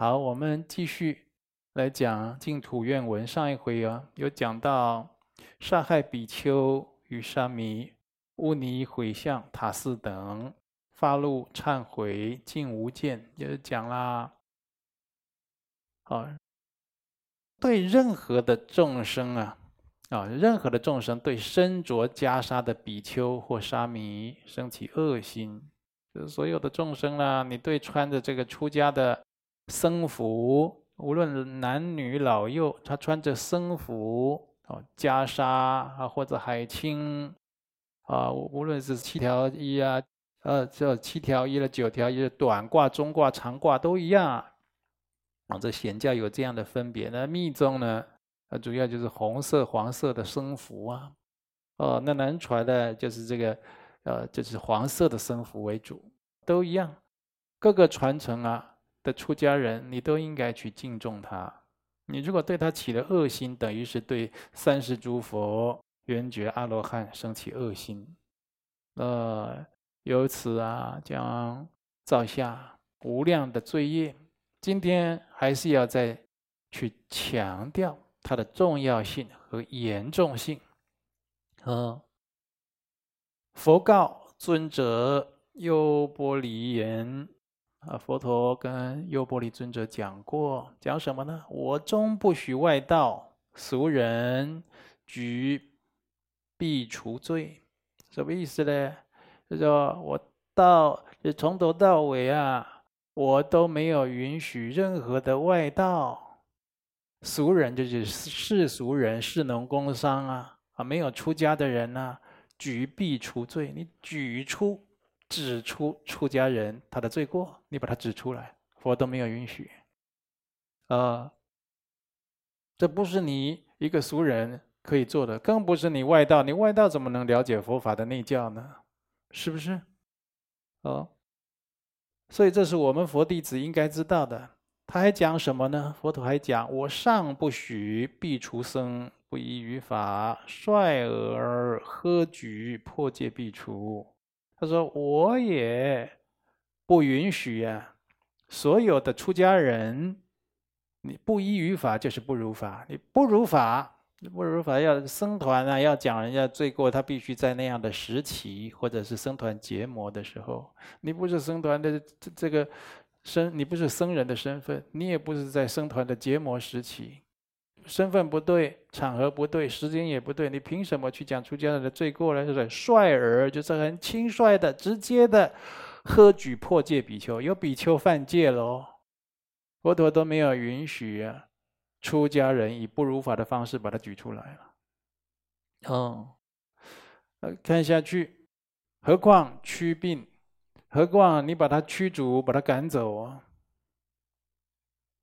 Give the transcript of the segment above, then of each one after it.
好，我们继续来讲净土愿文。上一回啊，有讲到杀害比丘与沙弥、污泥毁像塔寺等，发露忏悔，尽无见，就是讲啦。好，对任何的众生啊，啊，任何的众生对身着袈裟的比丘或沙弥生起恶心，就是所有的众生啦，你对穿着这个出家的。僧服，无论男女老幼，他穿着僧服哦，袈裟啊，或者海青啊，无论是七条衣啊，呃，这七条衣了，九条衣了短褂、中褂、长褂都一样啊。这显教有这样的分别。那密宗呢，呃，主要就是红色、黄色的僧服啊。哦，那南传的就是这个，呃，就是黄色的僧服为主，都一样。各个传承啊。的出家人，你都应该去敬重他。你如果对他起了恶心，等于是对三世诸佛、缘觉阿罗汉生起恶心。呃，由此啊，将造下无量的罪业。今天还是要再去强调它的重要性和严重性。呃，佛告尊者优波离言。啊，佛陀跟优波离尊者讲过，讲什么呢？我终不许外道俗人举敝除罪，什么意思呢？就说我到从头到尾啊，我都没有允许任何的外道俗人，就是世俗人、士农工商啊，啊，没有出家的人呐、啊，举敝除罪，你举出。指出出家人他的罪过，你把他指出来，佛都没有允许。啊、这不是你一个俗人可以做的，更不是你外道。你外道怎么能了解佛法的内教呢？是不是？哦、所以这是我们佛弟子应该知道的。他还讲什么呢？佛陀还讲：我尚不许必除僧不依于法，率尔呵举破戒必除。他说：“我也不允许呀，所有的出家人，你不依于法就是不如法，你不如法，不如法要僧团啊，要讲人家罪过，他必须在那样的时期或者是僧团结魔的时候，你不是僧团的这这个身，你不是僧人的身份，你也不是在僧团的结魔时期。”身份不对，场合不对，时间也不对，你凭什么去讲出家人的罪过呢？就是率尔，就是很轻率的、直接的，呵举破戒比丘，有比丘犯戒喽，佛陀都没有允许啊，出家人以不如法的方式把他举出来了。哦，看下去，何况驱病，何况你把他驱逐、把他赶走啊？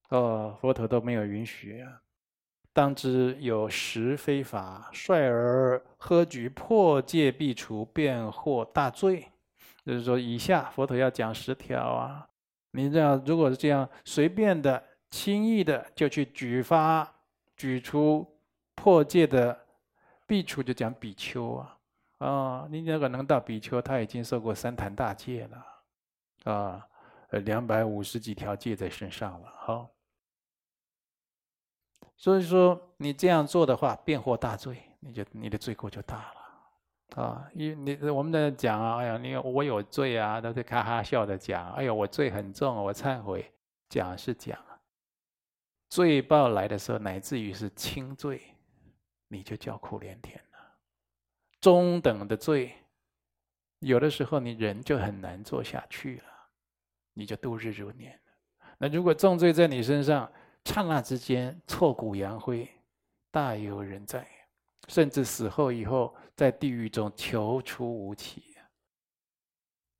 哦，佛陀都没有允许啊。当知有十非法，率而呵举破戒必除，便获大罪。就是说，以下佛陀要讲十条啊。你这样，如果是这样随便的、轻易的就去举发、举出破戒的必除，就讲比丘啊啊！你如果能到比丘，他已经受过三坛大戒了啊，两百五十几条戒在身上了。好。所以说，你这样做的话，便获大罪，你就你的罪过就大了，啊！因你我们在讲啊，哎呀，你我有罪啊，都是哈哈笑的讲，哎呀，我罪很重，我忏悔，讲是讲，罪报来的时候，乃至于是轻罪，你就叫苦连天了。中等的罪，有的时候你人就很难做下去了，你就度日如年。那如果重罪在你身上，刹那之间挫骨扬灰，大有人在，甚至死后以后在地狱中求出无期。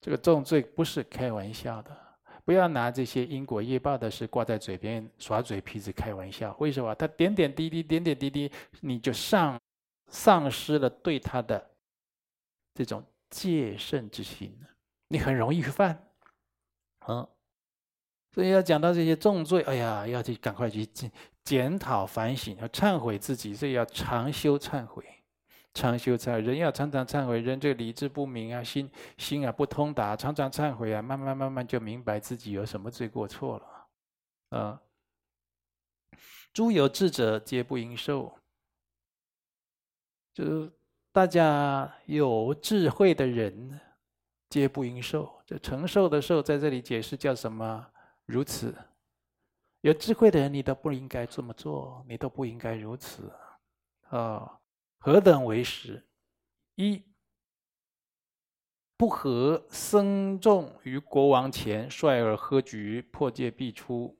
这个重罪不是开玩笑的，不要拿这些因果业报的事挂在嘴边耍嘴皮子开玩笑。为什么？他点点滴滴，点点滴滴，你就丧丧失了对他的这种戒慎之心，你很容易犯，嗯。所以要讲到这些重罪，哎呀，要去赶快去检检讨反省，要忏悔自己，所以要常修忏悔，常修忏。人要常常忏悔，人这个理智不明啊，心心啊不通达，常常忏悔啊，慢慢慢慢就明白自己有什么罪过错了，啊。诸有智者，皆不应受。就是大家有智慧的人，皆不应受。这承受的受，在这里解释叫什么？如此。有智慧的人，你都不应该这么做，你都不应该如此。啊，何等为实？一，不合僧众于国王前，率尔呵举，破戒必出，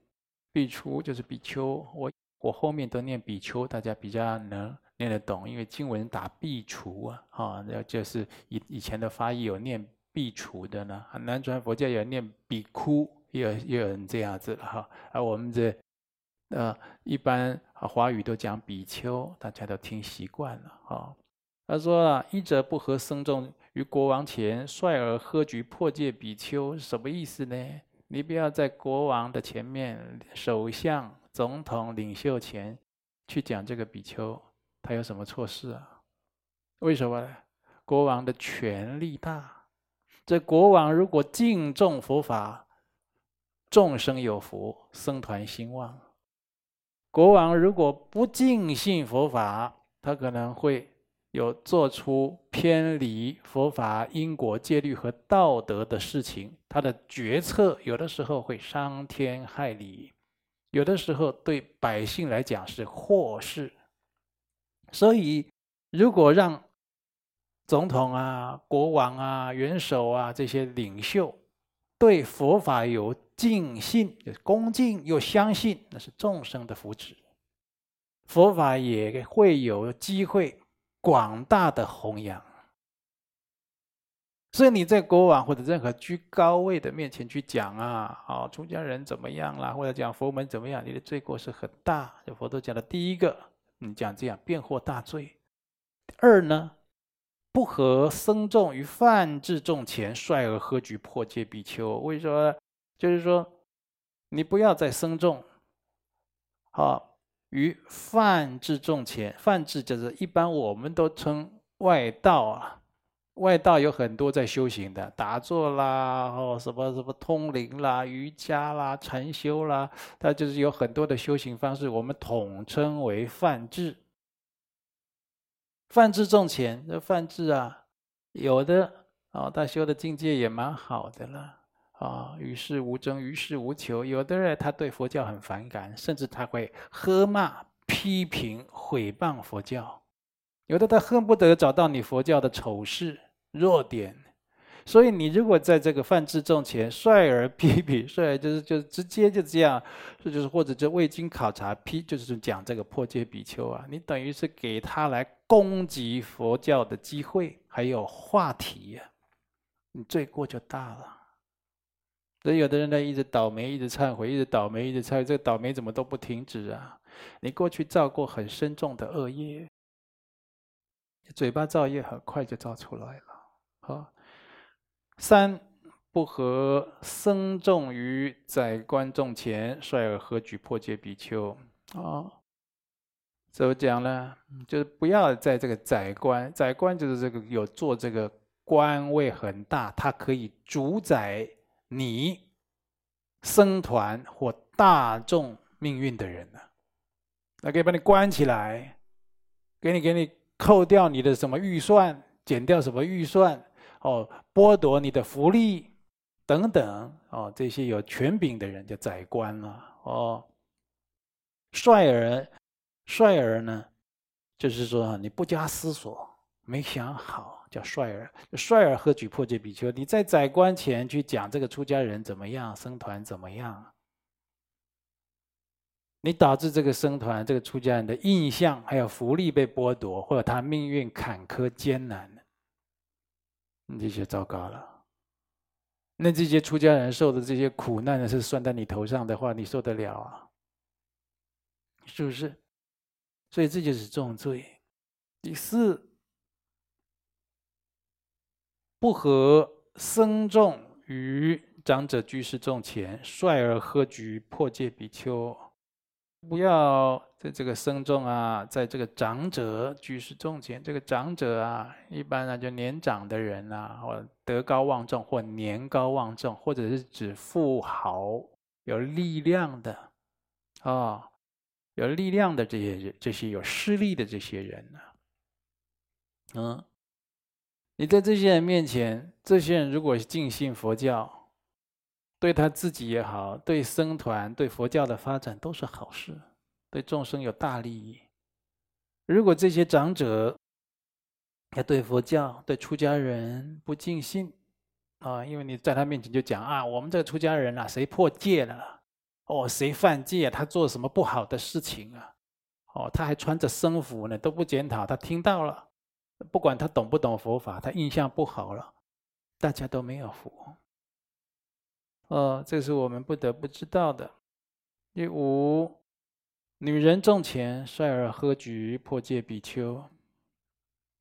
必出就是比丘，我。我后面都念比丘，大家比较能念得懂，因为经文打苾刍啊，啊，那就是以以前的发音有念苾刍的呢。南传佛教有念比丘，也有也有人这样子了哈。而我们这呃一般华语都讲比丘，大家都听习惯了哈。他说啊，一者不合僧众于国王前，率尔呵举，破戒比丘，什么意思呢？你不要在国王的前面，首相。总统领袖前去讲这个比丘，他有什么错事啊？为什么呢？国王的权力大，这国王如果敬重佛法，众生有福，僧团兴旺；国王如果不敬信佛法，他可能会有做出偏离佛法因果戒律和道德的事情，他的决策有的时候会伤天害理。有的时候对百姓来讲是祸事，所以如果让总统啊、国王啊、元首啊这些领袖对佛法有敬信、恭敬又相信，那是众生的福祉，佛法也会有机会广大的弘扬。所以你在国王或者任何居高位的面前去讲啊，啊，出家人怎么样啦，或者讲佛门怎么样，你的罪过是很大。就佛陀讲的第一个，你讲这样便获大罪。二呢，不合僧众于梵志众前，率尔喝举，破戒比丘。为什么？就是说，你不要在僧众，好于梵志众前，梵志就是一般我们都称外道啊。外道有很多在修行的，打坐啦，哦，什么什么通灵啦、瑜伽啦、禅修啦，它就是有很多的修行方式，我们统称为梵志。梵志众前，这泛智啊，有的哦，他修的境界也蛮好的了啊，与世无争，与世无求。有的人他对佛教很反感，甚至他会喝骂、批评、毁谤佛教。有的他恨不得找到你佛教的丑事。弱点，所以你如果在这个梵志众前率尔批评，率尔就是就直接就这样，这就是或者就未经考察批，就是讲这个破戒比丘啊，你等于是给他来攻击佛教的机会，还有话题呀，你罪过就大了。所以有的人呢，一直倒霉，一直忏悔，一直倒霉，一直忏悔，这个倒霉怎么都不停止啊？你过去造过很深重的恶业，嘴巴造业很快就造出来了。好，三不合僧众于宰官众前，率尔何举，破戒比丘。啊，怎么讲呢？就是不要在这个宰官，宰官就是这个有做这个官位很大，他可以主宰你僧团或大众命运的人呢。那可以把你关起来，给你给你扣掉你的什么预算，减掉什么预算。哦，剥夺你的福利等等哦，这些有权柄的人就宰官了哦。率尔，率尔呢，就是说你不加思索，没想好，叫率尔。率尔何举，破戒比丘。你在宰官前去讲这个出家人怎么样，僧团怎么样，你导致这个僧团、这个出家人的印象还有福利被剥夺，或者他命运坎坷艰难。你这些糟糕了，那这些出家人受的这些苦难呢，是算在你头上的话，你受得了啊？是不是？所以这就是重罪。第四，不和僧众于长者居士众前，率尔呵举，破戒比丘。不要在这个僧众啊，在这个长者居士众前，这个长者啊，一般呢就年长的人啊，或德高望重，或年高望重，或者是指富豪有力量的哦，有力量的这些人，这些有势力的这些人呢，嗯，你在这些人面前，这些人如果尽信佛教，对他自己也好，对僧团、对佛教的发展都是好事，对众生有大利益。如果这些长者要对佛教、对出家人不尽信啊，因为你在他面前就讲啊，我们这个出家人啊，谁破戒了？哦，谁犯戒？他做什么不好的事情啊？哦，他还穿着僧服呢，都不检讨。他听到了，不管他懂不懂佛法，他印象不好了，大家都没有福。哦，这是我们不得不知道的。第五。女人重钱，率尔喝举破戒比丘。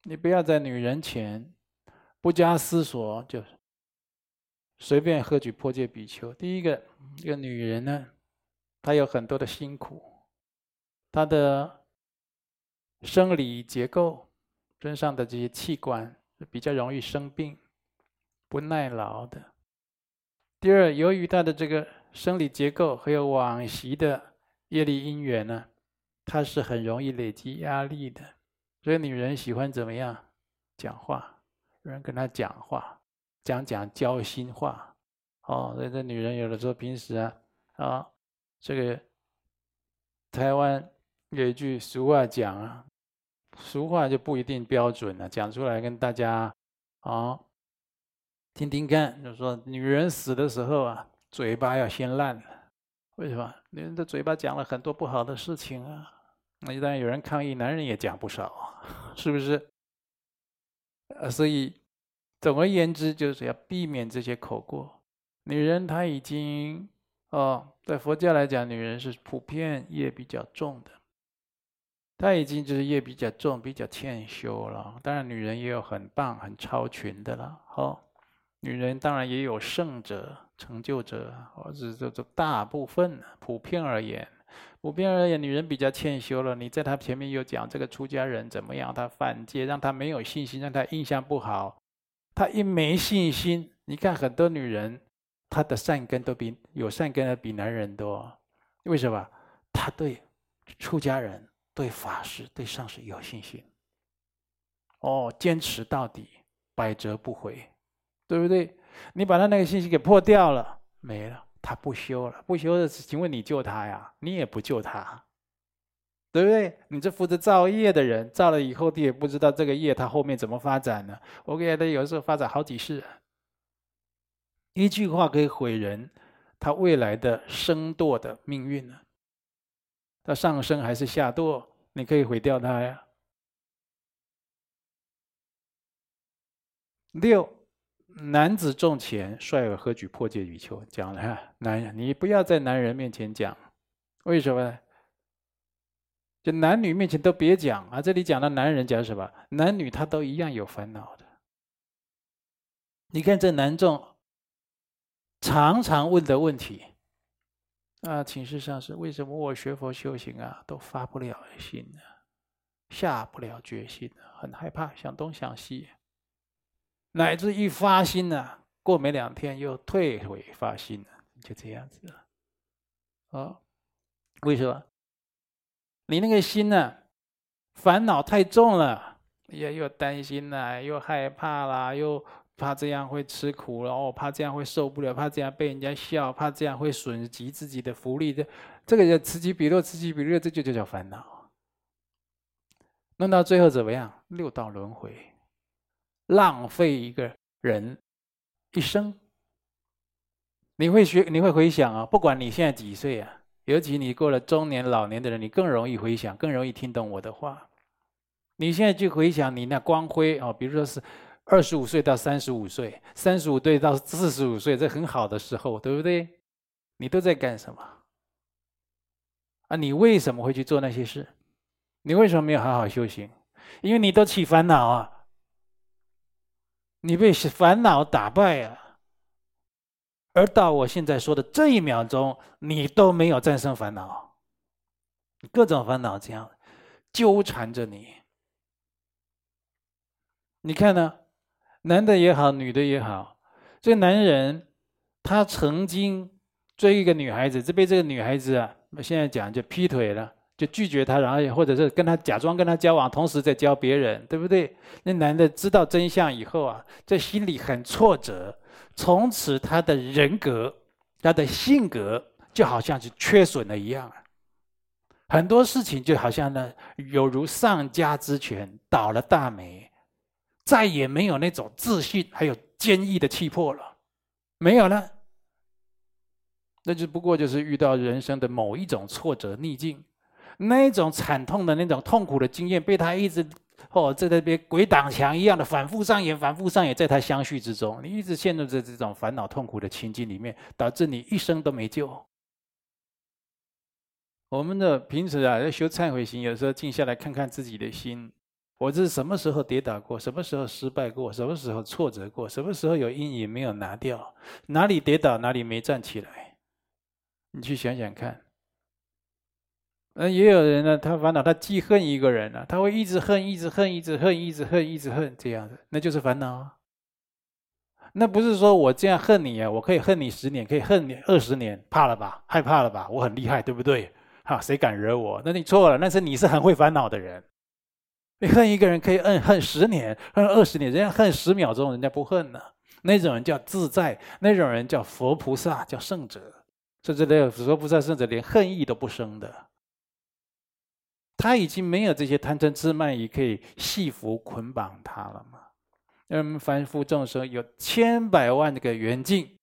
你不要在女人前不加思索就随便喝举破戒比丘。第一个，一个女人呢，她有很多的辛苦，她的生理结构身上的这些器官比较容易生病，不耐劳的。第二，由于她的这个生理结构还有往昔的。业力因缘呢，它是很容易累积压力的，所以女人喜欢怎么样？讲话，有人跟她讲话，讲讲交心话。哦，所以这女人有的时候平时啊，啊，这个台湾有一句俗话讲啊，俗话就不一定标准了，讲出来跟大家啊听听看，就说女人死的时候啊，嘴巴要先烂。为什么女人的嘴巴讲了很多不好的事情啊？那一旦有人抗议，男人也讲不少，是不是？呃，所以总而言之，就是要避免这些口过。女人她已经哦，在佛教来讲，女人是普遍业比较重的，她已经就是业比较重，比较欠修了。当然，女人也有很棒、很超群的了。哈、哦，女人当然也有圣者。成就者，或者这这大部分，普遍而言，普遍而言，女人比较欠修了。你在她前面又讲这个出家人怎么样，他犯戒，让他没有信心，让他印象不好。他一没信心，你看很多女人，她的善根都比有善根的比男人多。为什么？她对出家人、对法师、对上师有信心。哦，坚持到底，百折不回，对不对？你把他那个信息给破掉了，没了，他不修了，不修的，请问你救他呀？你也不救他，对不对？你这负责造业的人，造了以后，你也不知道这个业他后面怎么发展呢？我给他有时候发展好几世，一句话可以毁人他未来的升堕的命运呢？他上升还是下堕？你可以毁掉他呀。六。男子重钱，率尔何举破戒比丘。讲了哈，男人你不要在男人面前讲，为什么？就男女面前都别讲啊！这里讲的男人讲什么？男女他都一样有烦恼的。你看这男众常常问的问题啊，请示上师，为什么我学佛修行啊，都发不了心呢？下不了决心，很害怕，想东想西。乃至一发心呢、过没两天又退回发心了，就这样子了。哦，为什么？你那个心呢、烦恼太重了，也又担心啦，又害怕啦，又怕这样会吃苦了，哦，怕这样会受不了，怕这样被人家笑，怕这样会损及自己的福利的，这个叫此起彼落，此起彼落，这就就叫烦恼。弄到最后怎么样？六道轮回。浪费一个人一生，你会学，你会回想啊。不管你现在几岁啊，尤其你过了中年、老年的人，你更容易回想，更容易听懂我的话。你现在去回想你那光辉啊，比如说是二十五岁到三十五岁，三十五岁到四十五岁，这很好的时候，对不对？你都在干什么？啊，你为什么会去做那些事？你为什么没有好好修行？因为你都起烦恼啊。你被烦恼打败了，而到我现在说的这一秒钟，你都没有战胜烦恼，各种烦恼这样纠缠着你。你看呢？男的也好，女的也好，这个男人他曾经追一个女孩子，这被这个女孩子啊那现在讲就劈腿了，就拒绝他，然后或者是跟他假装跟他交往，同时在教别人，对不对？那男的知道真相以后啊，在心里很挫折，从此他的人格、他的性格就好像是缺损了一样。很多事情就好像呢，有如丧家之犬倒了大霉，再也没有那种自信还有坚毅的气魄了，没有了。那就不过就是遇到人生的某一种挫折逆境，那种惨痛的那种痛苦的经验，被他一直哦在那边鬼挡墙一样的反复上演，反复上演，在他相续之中，你一直陷入在这种烦恼痛苦的情境里面，导致你一生都没救。我们的平时啊，要修忏悔心，有时候静下来看看自己的心，我这是什么时候跌倒过？什么时候失败过？什么时候挫折过？什么时候有阴影没有拿掉？哪里跌倒，哪里没站起来？你去想想看。那，也有人呢，他烦恼，他记恨一个人呢，他会一直恨，一直恨，一直恨，一直恨，一直恨，这样子，那就是烦恼啊。那不是说我这样恨你啊，我可以恨你十年，可以恨你二十年，怕了吧？害怕了吧？我很厉害，对不对？哈，谁敢惹我？那你错了，那是你是很会烦恼的人。你恨一个人可以恨恨十年，恨二十年，人家恨十秒钟，人家不恨呢。那种人叫自在，那种人叫佛菩萨，叫圣者。甚至连佛菩萨、圣者连恨意都不生的。他已经没有这些贪嗔痴慢疑可以系缚捆绑他了嘛。那我们凡夫众生有千百万个缘境，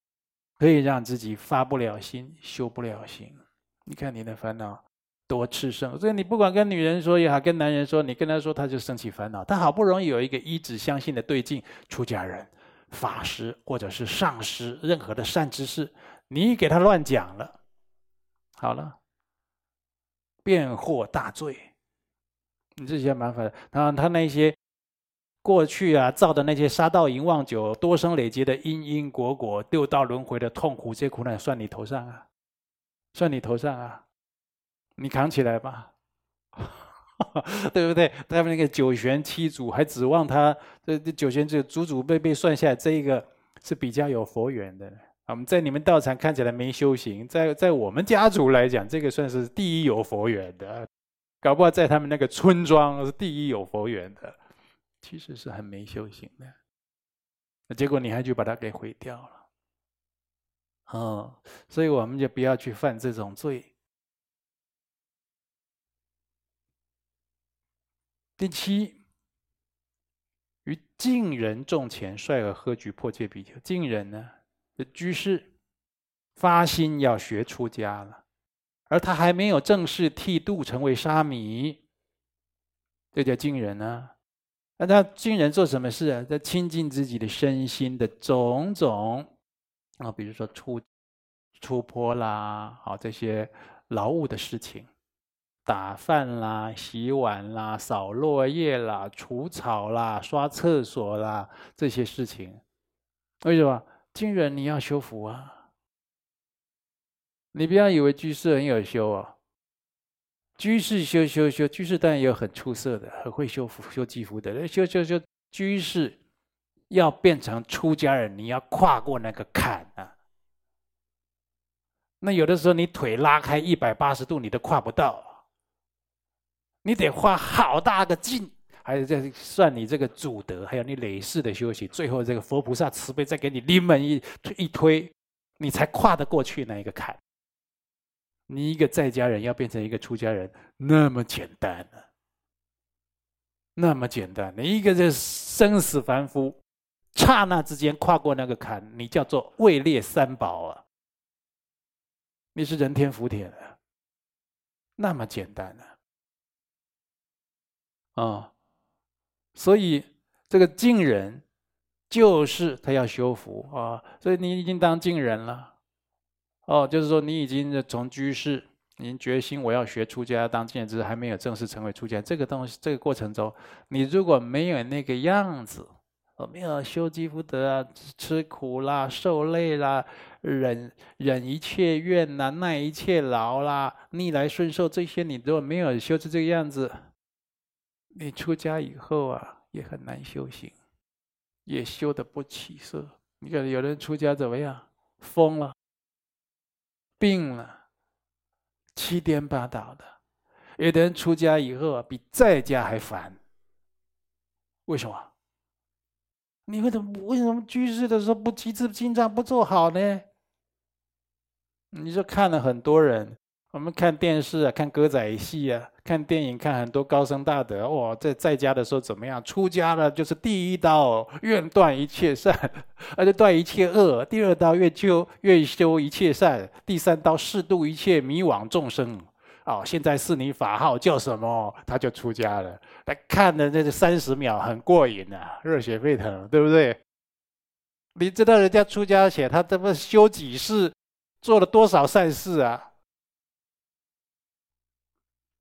可以让自己发不了心，修不了行。你看你的烦恼多炽盛，所以你不管跟女人说也好，跟男人说，你跟他说他就生起烦恼。他好不容易有一个依止相信的对境，出家人、法师或者是上师，任何的善知识，你给他乱讲了，好了，变祸大罪，你这些麻烦。然后他那些过去啊造的那些杀盗淫妄酒，多生累劫的因因果果，六道轮回的痛苦，这些苦难算你头上啊。算你头上啊，你扛起来吧，对不对？他们那个九玄七祖还指望他这这九玄这祖祖辈辈算下来，这一个是比较有佛缘的。我们在你们道场看起来没修行，在在我们家族来讲，这个算是第一有佛缘的。搞不好在他们那个村庄是第一有佛缘的，其实是很没修行的。那结果你还去把它给毁掉了。哦，所以我们就不要去犯这种罪。第七，于净人众前率尔喝举迫戒比丘。净人呢，这居士发心要学出家了，而他还没有正式剃度成为沙弥，这叫净人啊。那他净人做什么事啊？在亲近自己的身心的种种。啊，比如说出出坡啦，好这些劳务的事情，打饭啦、洗碗啦、扫落叶啦、除草啦、刷厕所啦，这些事情，为什么？净人你要修福啊！你不要以为居士很有修啊，居士修修修，居士当然也有很出色的，很会修福、修积福的，修修修，居士。要变成出家人，你要跨过那个坎啊！那有的时候你腿拉开一百八十度，你都跨不到，你得花好大个劲，还有在算你这个祖德，还有你累世的修行，最后这个佛菩萨慈悲再给你临门一推一推，你才跨得过去那一个坎。你一个在家人要变成一个出家人，那么简单呢？那么简单，你一个是生死凡夫。刹那之间跨过那个坎，你叫做位列三宝啊！你是人天福田啊，那么简单啊！啊、所以这个净人就是他要修福啊、所以你已经当净人了，哦，就是说你已经从居士，已经决心我要学出家当净人，只是还没有正式成为出家。这个东西，这个过程中，你如果没有那个样子。没有修积福德啊，吃苦啦，受累啦，忍忍一切怨呐，耐一切劳啦，逆来顺受这些，你如果没有修成这个样子，你出家以后啊，也很难修行，也修得不起色。你看有人出家怎么样？疯了，病了，七颠八倒的。有的人出家以后啊，比在家还烦。为什么？你为什么为什么居士的时候不积资经藏不做好呢？你就看了很多人。我们看电视啊，看歌仔戏啊，看电影，看很多高僧大德哇，在在家的时候怎么样？出家了就是第一刀，愿断一切善，而且断一切恶；第二刀愿修愿修一切善；第三刀誓度一切迷惘众生。哦，现在是你法号叫什么？他就出家了。来看的那个三十秒很过瘾啊，热血沸腾，对不对？你知道人家出家前他这么修几世，做了多少善事啊？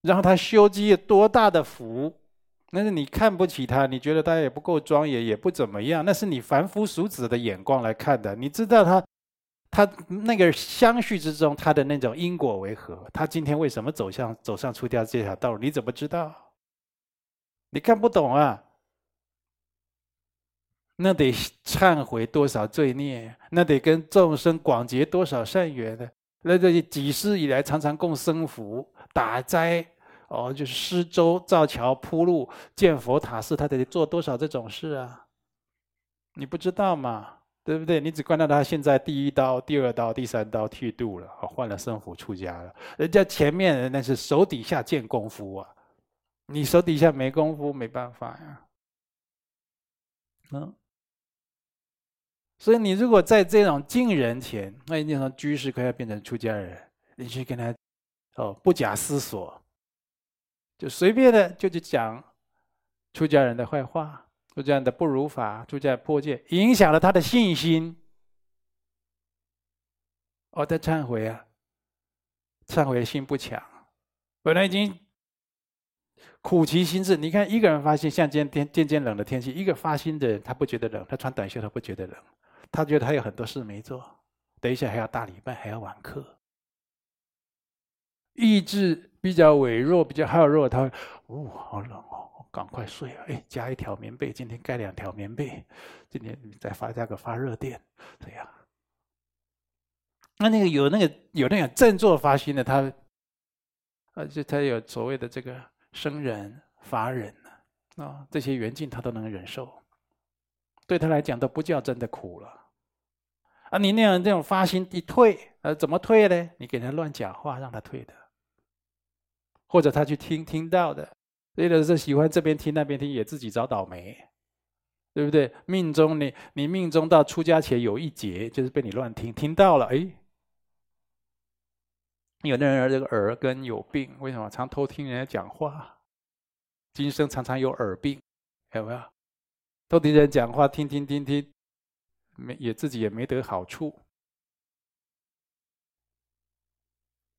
然后他修积多大的福，那是你看不起他，你觉得他也不够庄严，也不怎么样，那是你凡夫俗子的眼光来看的。你知道他，他那个相续之中，他的那种因果为何？他今天为什么走向走上出家这条道路？你怎么知道？你看不懂啊？那得忏悔多少罪孽，那得跟众生广结多少善缘呢？那这几世以来，常常供僧福。打斋哦，就是施粥、造桥、铺路、建佛塔寺，他得做多少这种事啊？你不知道嘛？对不对？你只看到他现在第一刀、第二刀、第三刀剃度了，换了僧服出家了。人家前面人那是手底下见功夫啊，你手底下没功夫，没办法呀。嗯，所以你如果在这种近人前，那一定说居士快要变成出家人，你去跟他。哦，不假思索，就随便的就去讲出家人的坏话，出家人的不如法，出家破戒，影响了他的信心。哦，他忏悔啊，忏悔心不强，本来已经苦其心志。你看一个人发心，像今天天渐渐冷的天气，一个发心的人，他不觉得冷，他穿短袖他不觉得冷，他觉得他有很多事没做，等一下还要大礼拜，还要晚课。意志比较微弱，比较好弱，他会，哦，好冷哦，赶快睡啊！哎，加一条棉被，今天盖两条棉被，今天再发加个发热垫，这样。那那个有那个有那个振作发心的，他，而且他有所谓的这个生忍、法忍啊，这些缘境他都能忍受，对他来讲都不叫真的苦了。啊，你那样这种发心一退，呃，怎么退呢？你给他乱讲话，让他退的。或者他去听听到的，有的是喜欢这边听那边听，也自己找倒霉，对不对？命中你你命中到出家前有一劫，就是被你乱听听到了，哎，有的人这个耳根有病，为什么常偷听人家讲话？今生常常有耳病，有没有？偷听人讲话，听听听听，没也自己也没得好处，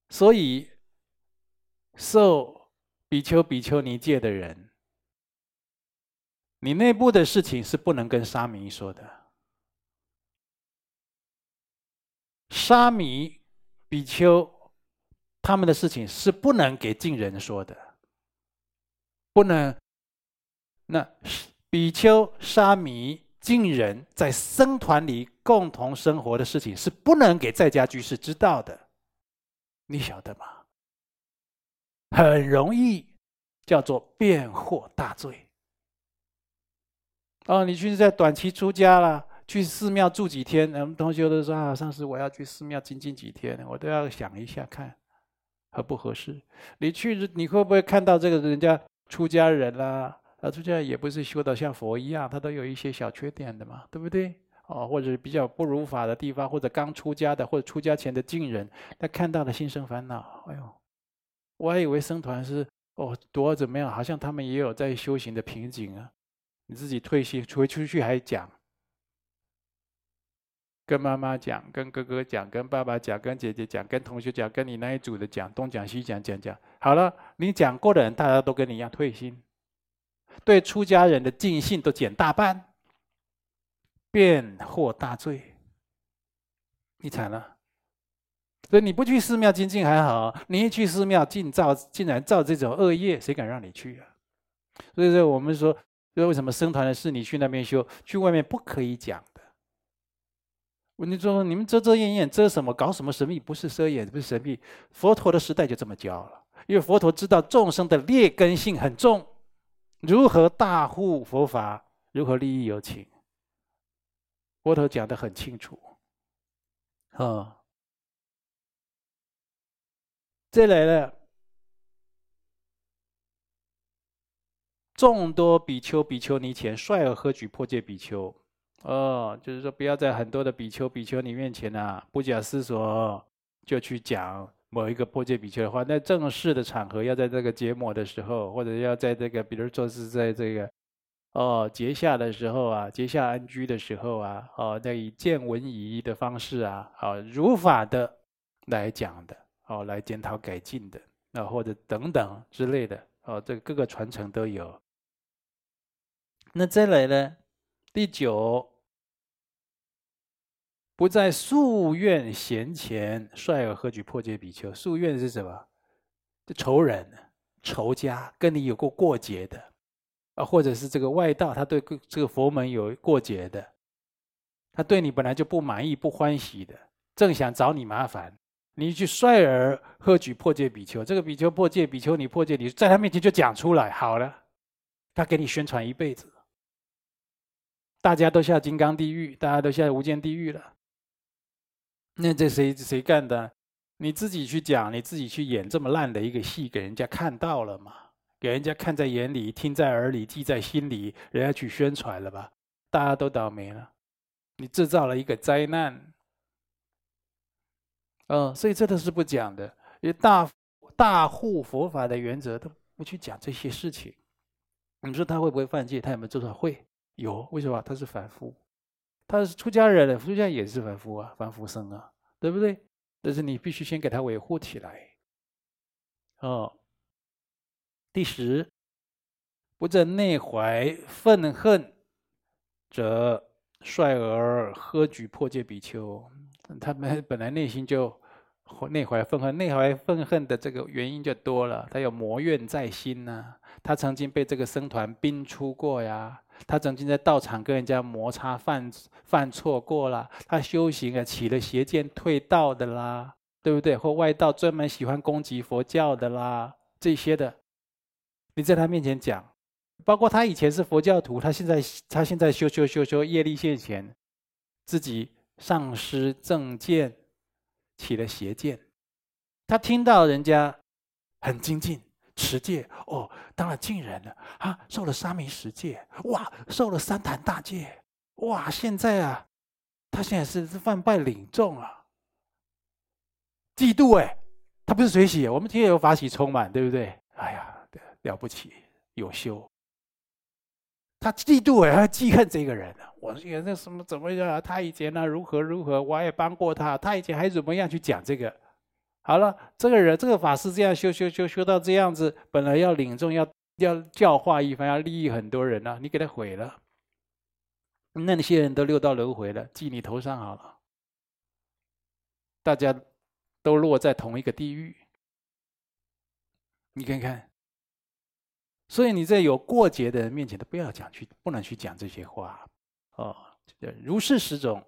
所以。受比丘、比丘尼戒的人，你内部的事情是不能跟沙弥说的。沙弥、比丘他们的事情是不能给近人说的，不能。那比丘、沙弥、近人在僧团里共同生活的事情是不能给在家居士知道的，你晓得吗？很容易叫做变惑大罪。哦，你去在短期出家了，去寺庙住几天？我们同学都说啊，上次我要去寺庙精进几天，我都要想一下看合不合适。你去你会不会看到这个人家出家人啦？出家也不是修得像佛一样，他都有一些小缺点的嘛，对不对？哦，或者比较不如法的地方，或者刚出家的，或者出家前的近人，他看到了心生烦恼，哎呦。我还以为僧团是哦多怎么样，好像他们也有在修行的瓶颈啊。你自己退休出出去还讲，跟妈妈讲，跟哥哥讲，跟爸爸讲，跟姐姐讲，跟同学讲，跟你那一组的讲，东讲西讲，讲讲好了。你讲过的人，大家都跟你一样退心，对出家人的尽信都减大半，便获大罪，你惨了。所以你不去寺庙精进还好，你一去寺庙尽造，竟然造这种恶业，谁敢让你去啊？所以说我们说，说为什么僧团的事你去那边修，去外面不可以讲的？你说你们遮遮掩掩遮什么？搞什么神秘？不是遮掩，不是神秘。佛陀的时代就这么教了，因为佛陀知道众生的劣根性很重，如何大护佛法，如何利益有情，佛陀讲得很清楚。啊，再来了，众多比丘、比丘尼前率尔呵举破戒比丘。哦，就是说，不要在很多的比丘、比丘尼面前啊，不假思索就去讲某一个破戒比丘的话。那正式的场合，要在这个结末的时候，或者要在这个，比如说是在这个哦结下的时候啊，结下安居的时候啊，哦，那以见闻仪的方式啊，哦，如法的来讲的，哦，来检讨改进的，啊，或者等等之类的，哦，这个各个传承都有。那再来呢，第九。不在夙愿闲前率尔何举破戒比丘。夙愿是什么？这仇人、仇家，跟你有过过节的，啊，或者是这个外道，他对这个佛门有过节的，他对你本来就不满意、不欢喜的，正想找你麻烦，你去率尔何举破戒比丘。这个比丘破戒，比丘你破戒，你在他面前就讲出来，好了，他给你宣传一辈子，大家都下金刚地狱，大家都下无间地狱了。那这谁谁干的？你自己去讲，你自己去演这么烂的一个戏，给人家看到了嘛？给人家看在眼里，听在耳里，记在心里，人家去宣传了吧？大家都倒霉了，你制造了一个灾难。嗯，所以这都是不讲的，因为大大护佛法的原则都不去讲这些事情。你说他会不会犯戒？他有没有做错？会有，为什么？他是反复。他是出家人了，出家也是凡夫啊，凡夫僧啊，对不对？但是你必须先给他维护起来。哦，第十，不正内怀愤恨者，率尔呵举破戒比丘。他们本来内心就内怀愤恨，内怀愤恨的这个原因就多了。他有魔怨在心呐、他曾经被这个僧团逼出过呀。他曾经在道场跟人家摩擦犯犯错过了，他修行啊起了邪见退道的啦，对不对？或外道专门喜欢攻击佛教的啦，这些的，你在他面前讲，包括他以前是佛教徒，他现在他现在修修修修业力现前，自己丧失正见，起了邪见，他听到人家很精进。十戒哦，当了净人了啊，受了沙弥十戒，哇，受了三坛大戒，哇，现在啊，他现在是是犯拜领众啊，嫉妒哎，他不是随喜，我们天有法喜充满，对不对？哎呀，了不起，有修，他嫉妒哎，他记恨这个人啊，我说那什么怎么样？他以前呢如何如何，我也帮过他，他以前还怎么样去讲这个？好了，这个人这个法师这样修修修修到这样子，本来要领众要要教化一番，要利益很多人呢、你给他毁了，那那些人都六道轮回了，记你头上好了，大家都落在同一个地狱，你看看，所以你在有过节的人面前都不要讲去，不能去讲这些话哦。如是十种，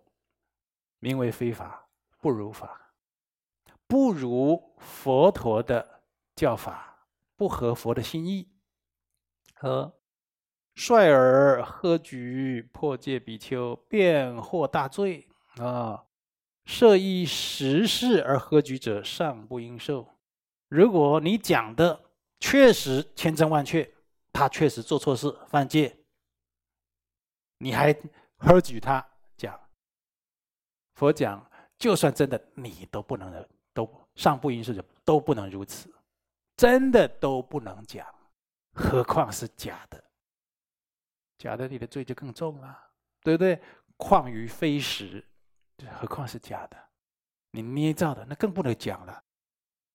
名为非法，不如法。不如佛陀的教法，不合佛的心意，和率尔呵举破戒比丘，便获大罪啊！设依实事而呵举者，尚不应受。如果你讲的确实千真万确，他确实做错事犯戒，你还呵举他讲，佛讲，就算真的，你都不能忍。都上不应受，都不能如此，真的都不能讲，何况是假的？假的，你的罪就更重了，对不对？况于非实，何况是假的？你捏造的，那更不能讲了。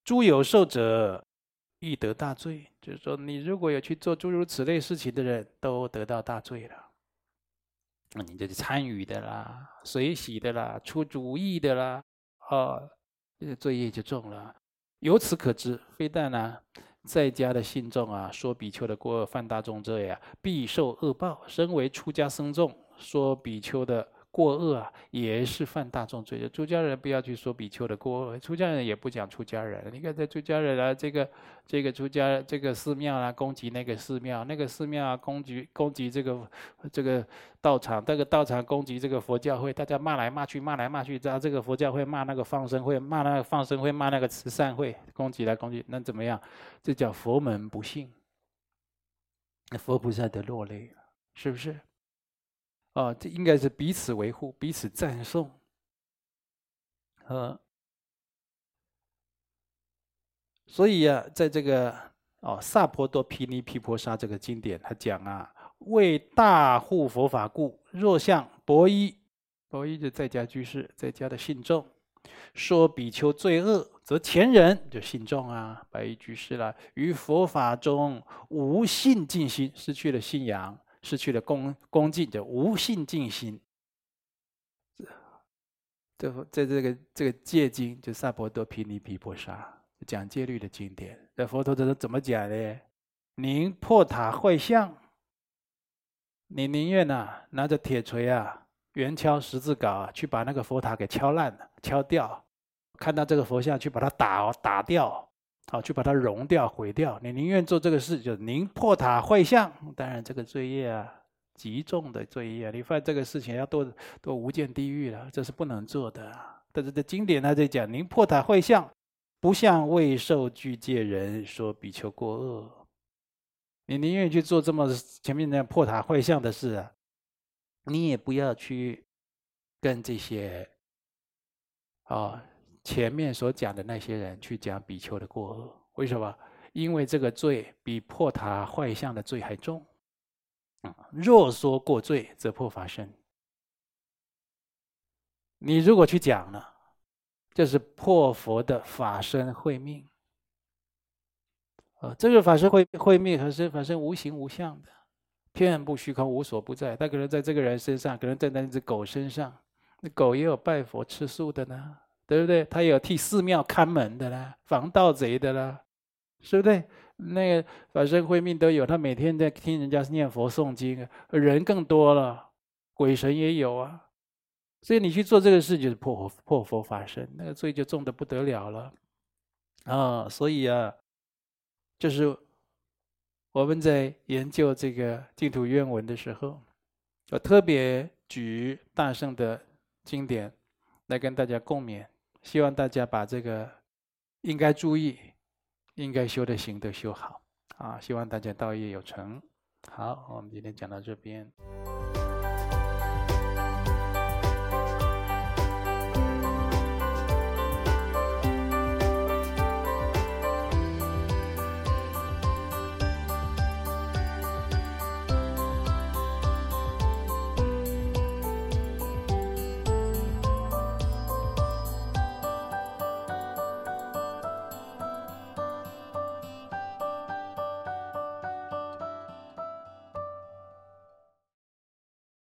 诸有受者，亦得大罪。就是说，你如果有去做诸如此类事情的人，都得到大罪了。那你这是参与的啦，随喜的啦，出主意的啦，哦。这个罪业就重了，由此可知，非但呢、在家的信众啊，说比丘的过犯大众罪啊，必受恶报；身为出家僧众，说比丘的过恶啊，也是犯大众罪的。出家人不要去说比丘的过恶，出家人也不讲出家人。你看在出家人啊，这个这个出家这个寺庙啊，攻击那个寺庙，那个寺庙啊，攻击攻击这个这个道场，这个道场攻击这个佛教会，大家骂来骂去，骂来骂去，然后这个佛教会骂那个放生会，骂那个放生会，骂那个慈善会，攻击来攻击，那怎么样？这叫佛门不幸。那佛菩萨得落泪了，是不是？哦，这应该是彼此维护、彼此赞颂。呃，所以啊，在这个哦《萨婆多毗尼毗婆沙》这个经典，他讲啊，为大护佛法故，若向薄衣，薄衣就在家居士，在家的信众。说比丘罪恶，则前人就信众啊，白衣居士了，于佛法中无信敬心，失去了信仰，失去了恭恭敬，就无信敬心。这在这个这个戒经，就萨婆多毗尼毗婆沙讲戒律的经典。这佛陀这是怎么讲呢？宁破塔坏像，你宁愿呐拿着铁锤啊，圆敲十字镐啊，去把那个佛塔给敲烂了、敲掉。看到这个佛像，去把它打打掉，好，去把它融掉、毁掉。你宁愿做这个事，就宁破塔坏相。当然，这个罪业啊，极重的罪业。你犯这个事情，要堕堕无间地狱了，这是不能做的。但是这经典他在讲，宁破塔坏相，不向未受具戒人说比丘过恶。你宁愿去做这么前面那样破塔坏相的事啊，你也不要去跟这些啊。前面所讲的那些人去讲比丘的过恶，为什么？因为这个罪比破塔坏像的罪还重。若说过罪，则破法身。你如果去讲了，就是破佛的法身慧命。啊，这个法身慧慧命和是法身无形无相的，遍布虚空，无所不在。他可能在这个人身上，可能在那只狗身上。那狗也有拜佛吃素的呢。对不对？他有替寺庙看门的啦，防盗贼的啦，是不对？那个法身慧命都有，他每天在听人家念佛诵经，人更多了，鬼神也有啊。所以你去做这个事，就是破破佛法身，那个罪就重的不得了了啊。所以啊，就是我们在研究这个净土愿文的时候，我特别举大圣的经典来跟大家共勉。希望大家把这个应该注意、应该修的行都修好啊！希望大家道业有成。好，我们今天讲到这边。